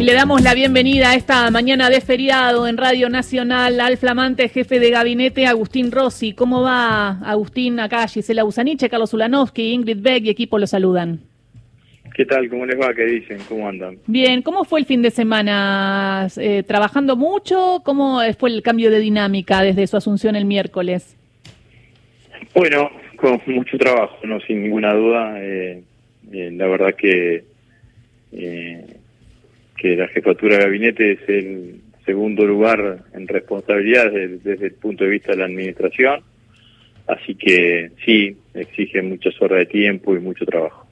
Y le damos la bienvenida a esta mañana de feriado en Radio Nacional al flamante jefe de gabinete Agustín Rossi. ¿Cómo va Agustín acá? Gisela Busaniche, Carlos Ulanovsky, Ingrid Beck y equipo lo saludan. ¿Qué tal? ¿Cómo les va? ¿Qué dicen? ¿Cómo andan? Bien, ¿cómo fue el fin de semana? Eh, ¿Trabajando mucho? ¿Cómo fue el cambio de dinámica desde su asunción el miércoles? Bueno, con mucho trabajo, no sin ninguna duda. Eh, eh, la verdad que que la jefatura de gabinete es el segundo lugar en responsabilidad desde, el punto de vista de la administración, así que sí, exige muchas horas de tiempo y mucho trabajo.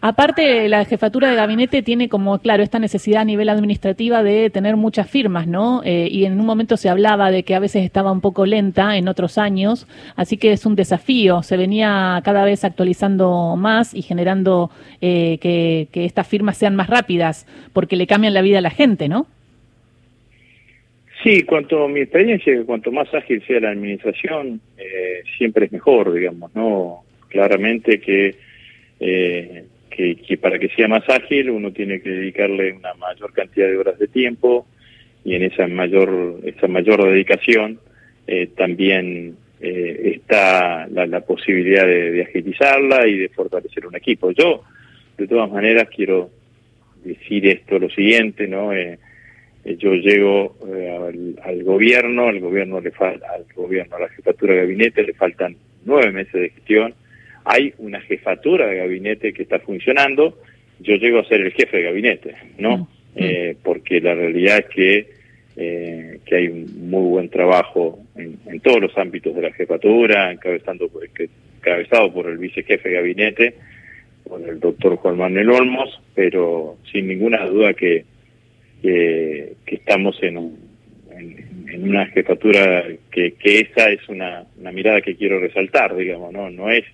Aparte, la jefatura de gabinete tiene como, claro, esta necesidad a nivel administrativa de tener muchas firmas, ¿no? Eh, y en un momento se hablaba de que a veces estaba un poco lenta en otros años, así que es un desafío. Se venía cada vez actualizando más y generando eh, que, estas firmas sean más rápidas, porque le cambian la vida a la gente, ¿no? Sí, cuanto mi experiencia, cuanto más ágil sea la administración, eh, siempre es mejor, digamos, ¿no? Claramente que eh, que, para que sea más ágil uno tiene que dedicarle una mayor cantidad de horas de tiempo y en esa mayor, esa mayor dedicación eh, también eh, está la, posibilidad de, agilizarla y de fortalecer un equipo. Yo, de todas maneras, quiero decir esto, lo siguiente, ¿no? Eh, yo llego al, al, gobierno, al gobierno le falta, al gobierno, a la jefatura de gabinete le faltan nueve meses de gestión, hay una jefatura de gabinete que está funcionando, yo llego a ser el jefe de gabinete, ¿no? Mm, mm. Eh, porque la realidad es que, eh, que hay un muy buen trabajo en, todos los ámbitos de la jefatura, encabezando encabezado por el vicejefe de gabinete, por el doctor Juan Manuel Olmos, pero sin ninguna duda que, que, estamos en, en, una jefatura que, que esa es una, una mirada que quiero resaltar, digamos, ¿no? No es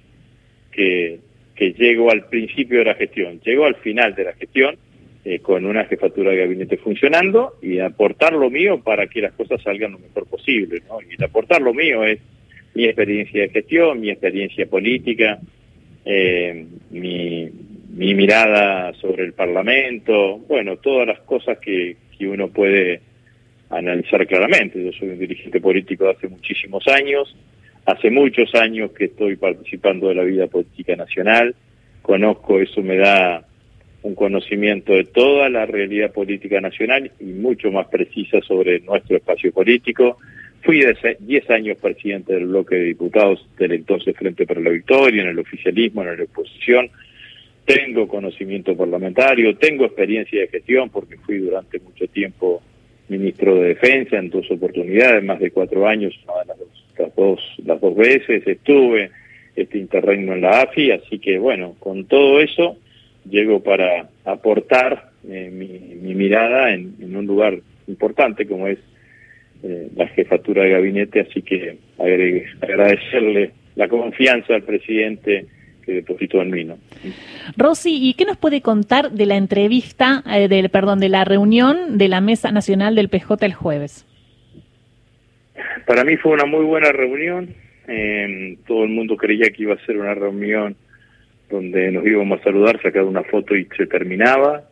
que, que llego al principio de la gestión, llego al final de la gestión eh, con una jefatura de gabinete funcionando y aportar lo mío para que las cosas salgan lo mejor posible. ¿no? Y aportar lo mío es mi experiencia de gestión, mi experiencia política, eh, mi, mi mirada sobre el Parlamento, bueno, todas las cosas que, que uno puede analizar claramente. Yo soy un dirigente político de hace muchísimos años, Hace muchos años que estoy participando de la vida política nacional, conozco, eso me da un conocimiento de toda la realidad política nacional y mucho más precisa sobre nuestro espacio político. Fui 10 años presidente del bloque de diputados del entonces Frente para la Victoria, en el oficialismo, en la oposición. Tengo conocimiento parlamentario, tengo experiencia de gestión porque fui durante mucho tiempo ministro de Defensa en dos oportunidades, más de cuatro años, una de las las dos, las dos veces, estuve este interregno en la AFI, así que bueno, con todo eso llego para aportar eh, mi, mirada en, un lugar importante como es eh, la jefatura de gabinete, así que agradecerle la confianza al presidente que depositó en mí. ¿no? Rosy, ¿y qué nos puede contar de la entrevista, eh, del, perdón, de la reunión de la Mesa Nacional del PJ el jueves? Para mí fue una muy buena reunión. Eh, todo el mundo creía que iba a ser una reunión donde nos íbamos a saludar, sacar una foto y se terminaba.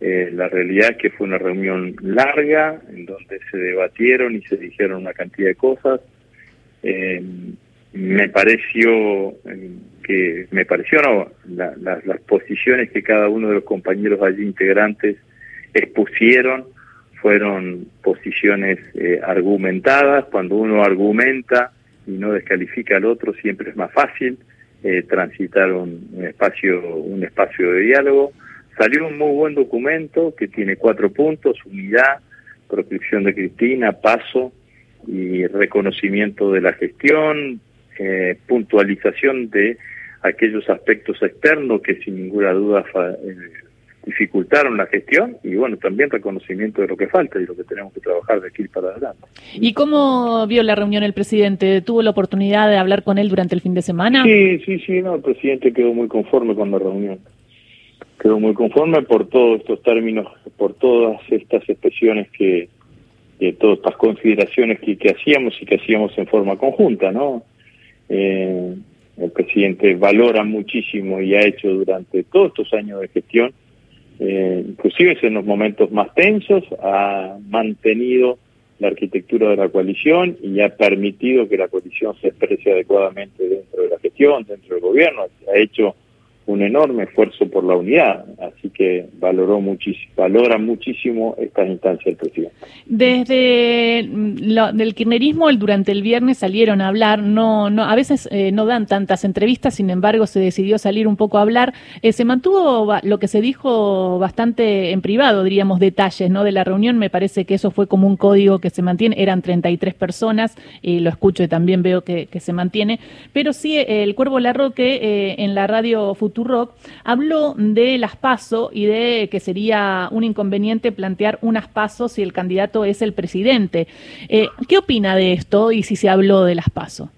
Eh, la realidad es que fue una reunión larga, en donde se debatieron y se dijeron una cantidad de cosas. Eh, me pareció que me pareció no, las posiciones que cada uno de los compañeros allí integrantes expusieron fueron posiciones eh, argumentadas. Cuando uno argumenta y no descalifica al otro, siempre es más fácil eh, transitar un, espacio, un espacio de diálogo. Salió un muy buen documento que tiene cuatro puntos: unidad, proscripción de Cristina, paso y reconocimiento de la gestión, eh, puntualización de aquellos aspectos externos que sin ninguna duda dificultaron la gestión y bueno, también reconocimiento de lo que falta y lo que tenemos que trabajar de aquí para adelante. ¿Y cómo vio la reunión el presidente? ¿Tuvo la oportunidad de hablar con él durante el fin de semana? Sí, sí, sí, no, el presidente quedó muy conforme con la reunión. Quedó muy conforme por todos estos términos, por todas estas expresiones que, de todas estas consideraciones que, que hacíamos y que hacíamos en forma conjunta, ¿no? Eh, el presidente valora muchísimo y ha hecho durante todos estos años de gestión eh, inclusive en los momentos más tensos, ha mantenido la arquitectura de la coalición y ha permitido que la coalición se exprese adecuadamente dentro de la gestión, dentro del gobierno, ha hecho un enorme esfuerzo por la unidad, así que valoró muchísimo, valora muchísimo esta instancia del presidente. Desde mm, el kirchnerismo, el, durante el viernes salieron a hablar, no, no, a veces eh, no dan tantas entrevistas, sin embargo se decidió salir un poco a hablar. Eh, se mantuvo lo que se dijo bastante en privado, diríamos detalles, ¿no? De la reunión, me parece que eso fue como un código que se mantiene, eran 33 personas, y lo escucho y también veo que, se mantiene, pero sí el Cuervo Larroque eh, en la radio Futura Rock, habló de las PASO y de que sería un inconveniente plantear unas PASO si el candidato es el presidente. Eh, ¿Qué opina de esto y si se habló de las PASO?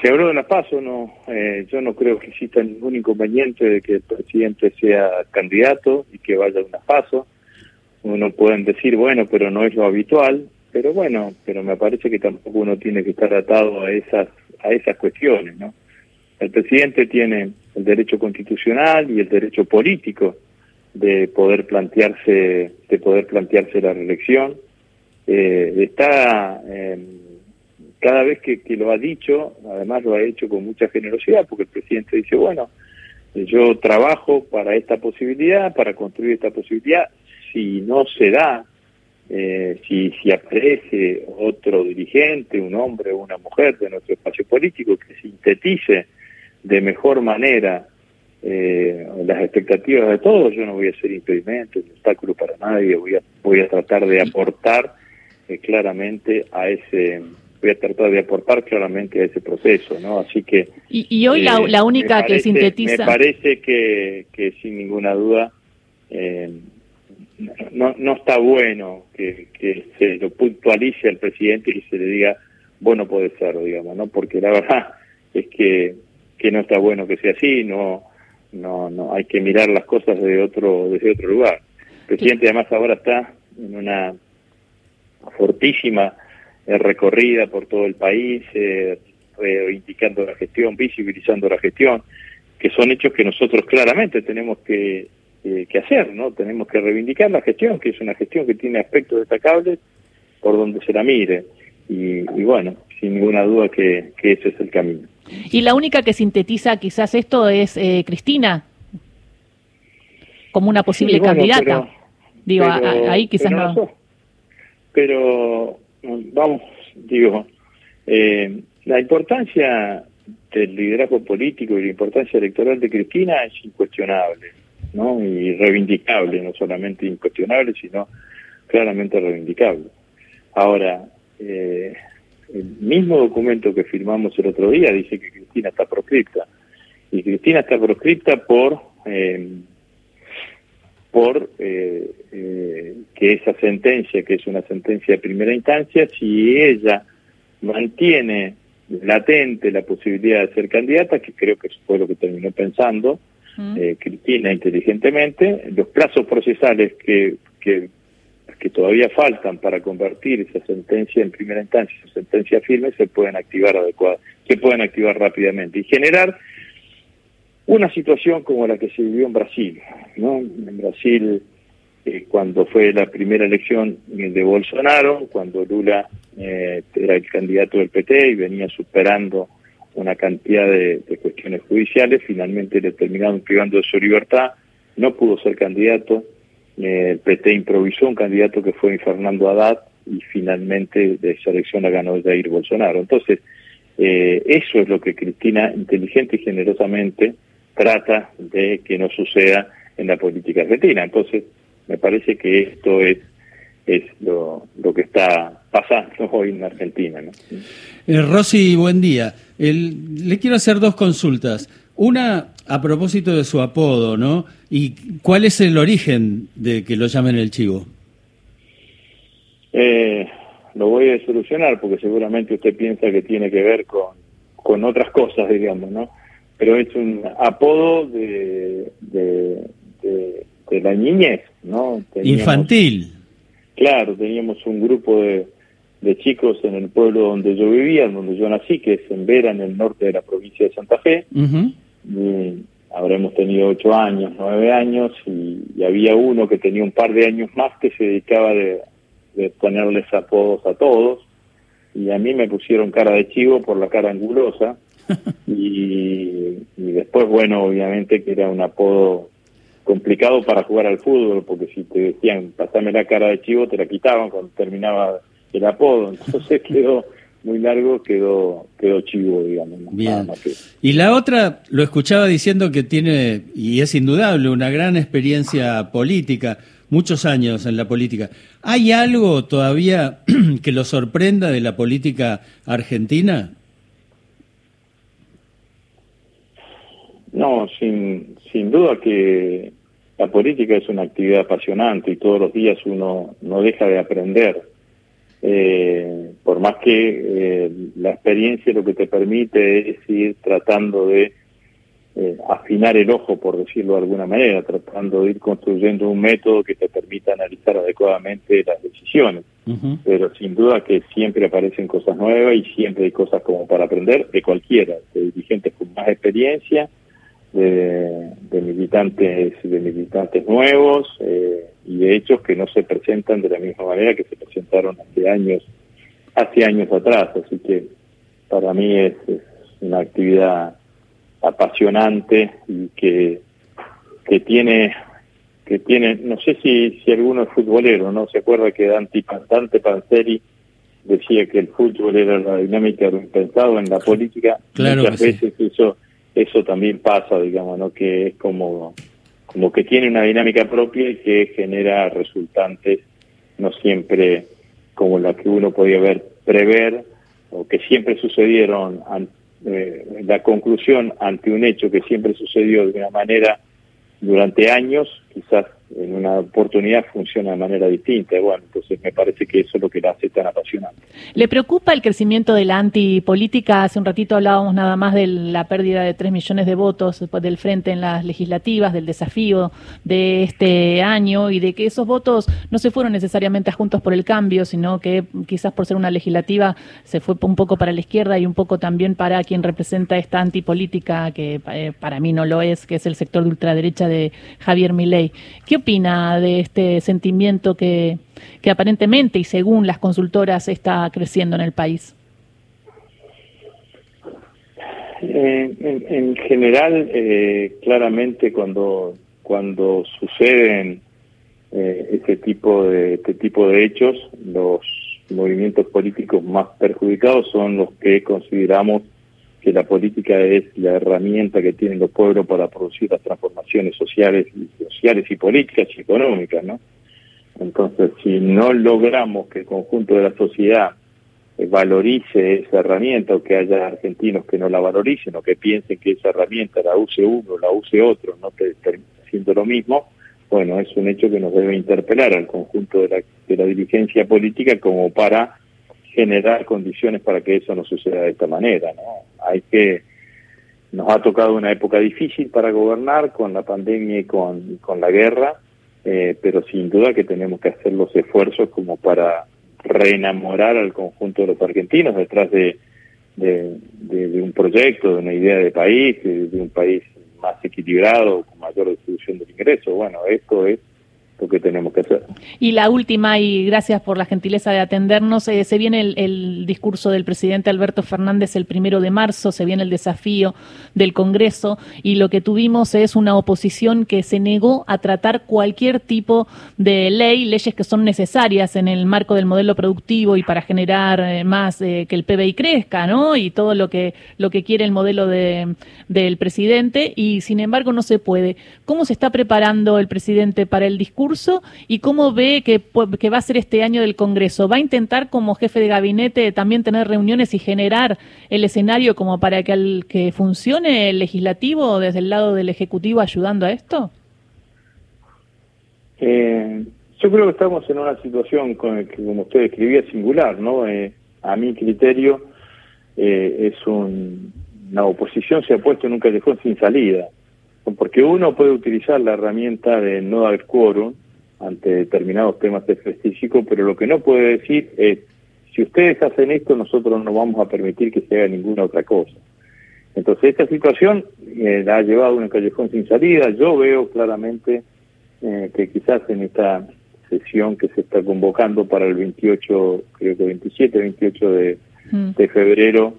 Se habló de las PASO, no, eh, yo no creo que exista ningún inconveniente de que el presidente sea candidato y que vaya a unas PASO. Uno pueden decir, bueno, pero no es lo habitual, pero bueno, pero me parece que tampoco uno tiene que estar atado a esas a esas cuestiones, ¿no? El presidente tiene el derecho constitucional y el derecho político de poder plantearse de poder plantearse la reelección. Eh, está eh, cada vez que, lo ha dicho, además lo ha hecho con mucha generosidad, porque el presidente dice, bueno, yo trabajo para esta posibilidad, para construir esta posibilidad, si no se da, eh, si, si aparece otro dirigente, un hombre o una mujer de nuestro espacio político que sintetice de mejor manera eh, las expectativas de todos, yo no voy a ser impedimento, un obstáculo para nadie, voy a, voy a tratar de aportar eh, claramente a ese voy a tratar de aportar claramente a ese proceso, ¿no? Así que... Y, hoy la, eh, única que sintetiza... Me parece que, que sin ninguna duda no, no está bueno que, que se lo puntualice al presidente y se le diga, bueno, puede ser, digamos, ¿no? Porque la verdad es que que no está bueno que sea así, no, no, no, hay que mirar las cosas de otro, desde otro lugar. El presidente además ahora está en una fortísima eh, recorrida por todo el país, eh, reivindicando la gestión, visibilizando la gestión, que son hechos que nosotros claramente tenemos que, eh, que hacer, ¿no? Tenemos que reivindicar la gestión, que es una gestión que tiene aspectos destacables por donde se la mire. Y, y bueno, sin ninguna duda que, que ese es el camino. Y la única que sintetiza quizás esto es eh, Cristina, como una posible candidata. digo, ahí quizás no. Pero, vamos, digo, eh, la importancia del liderazgo político y la importancia electoral de Cristina es incuestionable, ¿no? Y reivindicable, no solamente incuestionable, sino claramente reivindicable. Ahora, eh, el mismo documento que firmamos el otro día dice que Cristina está proscripta. Y Cristina está proscripta por, eh, por eh, eh, que esa sentencia, que es una sentencia de primera instancia, si ella mantiene latente la posibilidad de ser candidata, que creo que fue lo que terminó pensando Cristina inteligentemente, los plazos procesales que, que que todavía faltan para convertir esa sentencia en primera instancia en sentencia firme se pueden activar adecuada, se pueden activar rápidamente y generar una situación como la que se vivió en Brasil, ¿no? En Brasil eh, cuando fue la primera elección de Bolsonaro, cuando Lula eh, era el candidato del PT y venía superando una cantidad de, de cuestiones judiciales, finalmente le terminaron privando de su libertad, no pudo ser candidato, el PT improvisó un candidato que fue Fernando Haddad y finalmente de esa elección la ganó Jair Bolsonaro. Entonces, eh, eso es lo que Cristina inteligente y generosamente trata de que no suceda en la política argentina. Entonces, me parece que esto es es lo, lo que está pasando hoy en Argentina. ¿no? Eh, Rosy, buen día. le quiero hacer dos consultas. Una a propósito de su apodo, ¿no? ¿Y cuál es el origen de que lo llamen el chivo? Eh, lo voy a solucionar porque seguramente usted piensa que tiene que ver con, con otras cosas, digamos, ¿no? Pero es un apodo de, de, la niñez, ¿no? Infantil. Claro, teníamos un grupo de, de chicos en el pueblo donde yo vivía, donde yo nací, que es en Vera, en el norte de la provincia de Santa Fe. Y habremos tenido ocho años, nueve años, y, había uno que tenía un par de años más que se dedicaba de, ponerles apodos a todos, y a mí me pusieron cara de chivo por la cara angulosa, y, y después, bueno, obviamente que era un apodo complicado para jugar al fútbol, porque si te decían, pasame la cara de chivo, te la quitaban cuando terminaba el apodo, entonces quedó muy largo, quedó, quedó chivo, digamos. Bien. Y la otra, lo escuchaba diciendo que tiene, y es indudable, una gran experiencia política, muchos años en la política. ¿Hay algo todavía que lo sorprenda de la política argentina? No, sin, sin duda que la política es una actividad apasionante y todos los días uno no deja de aprender eh, por más que eh, la experiencia lo que te permite es ir tratando de eh, afinar el ojo, por decirlo de alguna manera, tratando de ir construyendo un método que te permita analizar adecuadamente las decisiones. Pero sin duda que siempre aparecen cosas nuevas y siempre hay cosas como para aprender de cualquiera, de dirigentes con más experiencia, de, militantes de militantes nuevos eh, y de hechos que no se presentan de la misma manera que se presentaron hace años hace años atrás. Así que para mí es, una actividad apasionante y que que tiene que tiene no sé si si alguno es futbolero no se acuerda que Dante, Dante Panzeri decía que el fútbol era la dinámica de lo impensado en la política claro muchas veces eso eso también pasa, digamos, ¿no? Que es como, como que tiene una dinámica propia y que genera resultantes no siempre como la que uno podía ver, prever o que siempre sucedieron, eh, la conclusión ante un hecho que siempre sucedió de una manera durante años, quizás en una oportunidad funciona de manera distinta. Bueno, entonces me parece que eso es lo que la hace tan apasionante. ¿Le preocupa el crecimiento de la antipolítica? Hace un ratito hablábamos nada más de la pérdida de 3 millones de votos del frente en las legislativas, del desafío de este año y de que esos votos no se fueron necesariamente a Juntos por el Cambio, sino que quizás por ser una legislativa se fue un poco para la izquierda y un poco también para quien representa esta antipolítica, que eh, para mí no lo es, que es el sector de ultraderecha de Javier Milei. ¿Qué opina de este sentimiento que, que aparentemente y según las consultoras está creciendo en el país? Eh, en, general, eh, claramente cuando cuando suceden eh, este tipo de este tipo de hechos, los movimientos políticos más perjudicados son los que consideramos que la política es la herramienta que tienen los pueblos para producir las transformaciones sociales sociales y políticas y económicas, ¿no? Entonces, si no logramos que el conjunto de la sociedad eh, valorice esa herramienta o que haya argentinos que no la valoricen o que piensen que esa herramienta la use uno, la use otro, no te termina siendo lo mismo, bueno, es un hecho que nos debe interpelar al conjunto de la, de la dirigencia política como para generar condiciones para que eso no suceda de esta manera. ¿no? Hay que nos ha tocado una época difícil para gobernar con la pandemia y con, con la guerra, eh, pero sin duda que tenemos que hacer los esfuerzos como para reenamorar al conjunto de los argentinos detrás de, de, un proyecto, de una idea de país, de, de un país más equilibrado, con mayor distribución del ingreso. Bueno, esto es que tenemos que hacer. Y la última, y gracias por la gentileza de atendernos, eh, se viene el, discurso del presidente Alberto Fernández el primero de marzo, se viene el desafío del Congreso y lo que tuvimos es una oposición que se negó a tratar cualquier tipo de ley, leyes que son necesarias en el marco del modelo productivo y para generar eh, más eh, que el PBI crezca, ¿no? Y todo lo que, lo que quiere el modelo de, del presidente y sin embargo no se puede. ¿Cómo se está preparando el presidente para el discurso? Y cómo ve que, que va a ser este año del Congreso. ¿Va a intentar como jefe de gabinete también tener reuniones y generar el escenario como para que, al, que funcione el legislativo desde el lado del Ejecutivo ayudando a esto? Eh, yo creo que estamos en una situación con que, como usted describía, singular, ¿no? Eh, a mi criterio eh, es un, una oposición se ha puesto en un callejón sin salida, porque uno puede utilizar la herramienta de no dar quórum ante determinados temas específicos, pero lo que no puede decir es, si ustedes hacen esto, nosotros no vamos a permitir que se haga ninguna otra cosa. Entonces esta situación eh, la ha llevado a un callejón sin salida. Yo veo claramente eh, que quizás en esta sesión que se está convocando para el 28, creo que 27, 28 de, mm. de febrero,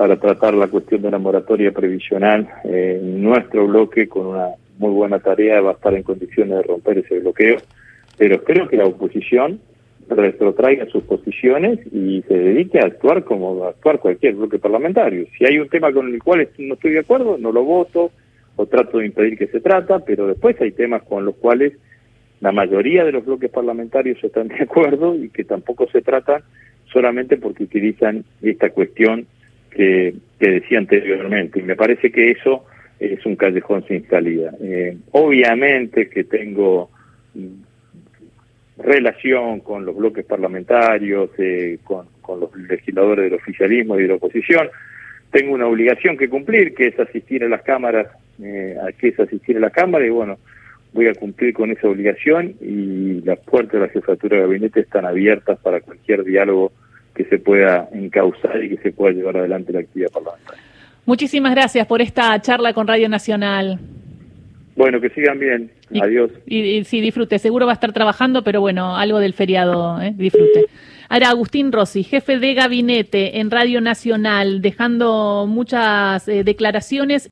para tratar la cuestión de la moratoria previsional, eh, nuestro bloque con una muy buena tarea va a estar en condiciones de romper ese bloqueo, pero espero que la oposición retrotraiga sus posiciones y se dedique a actuar como actuar cualquier bloque parlamentario. Si hay un tema con el cual no estoy de acuerdo, no lo voto o trato de impedir que se trata, pero después hay temas con los cuales la mayoría de los bloques parlamentarios están de acuerdo y que tampoco se tratan solamente porque utilizan esta cuestión que, que decía anteriormente. Y me parece que eso es un callejón sin salida. Eh, obviamente que tengo relación con los bloques parlamentarios, eh, con, los legisladores del oficialismo y de la oposición. Tengo una obligación que cumplir, que es asistir a las cámaras, eh, que es asistir a la Cámara, y bueno, voy a cumplir con esa obligación y las puertas de la jefatura de gabinete están abiertas para cualquier diálogo que se pueda encauzar y que se pueda llevar adelante la actividad parlamentaria. Muchísimas gracias por esta charla con Radio Nacional. Bueno, que sigan bien. Adiós. Y, sí, disfrute. Seguro va a estar trabajando, pero bueno, algo del feriado, ¿eh? disfrute. Ahora, Agustín Rossi, jefe de gabinete en Radio Nacional, dejando muchas eh, declaraciones.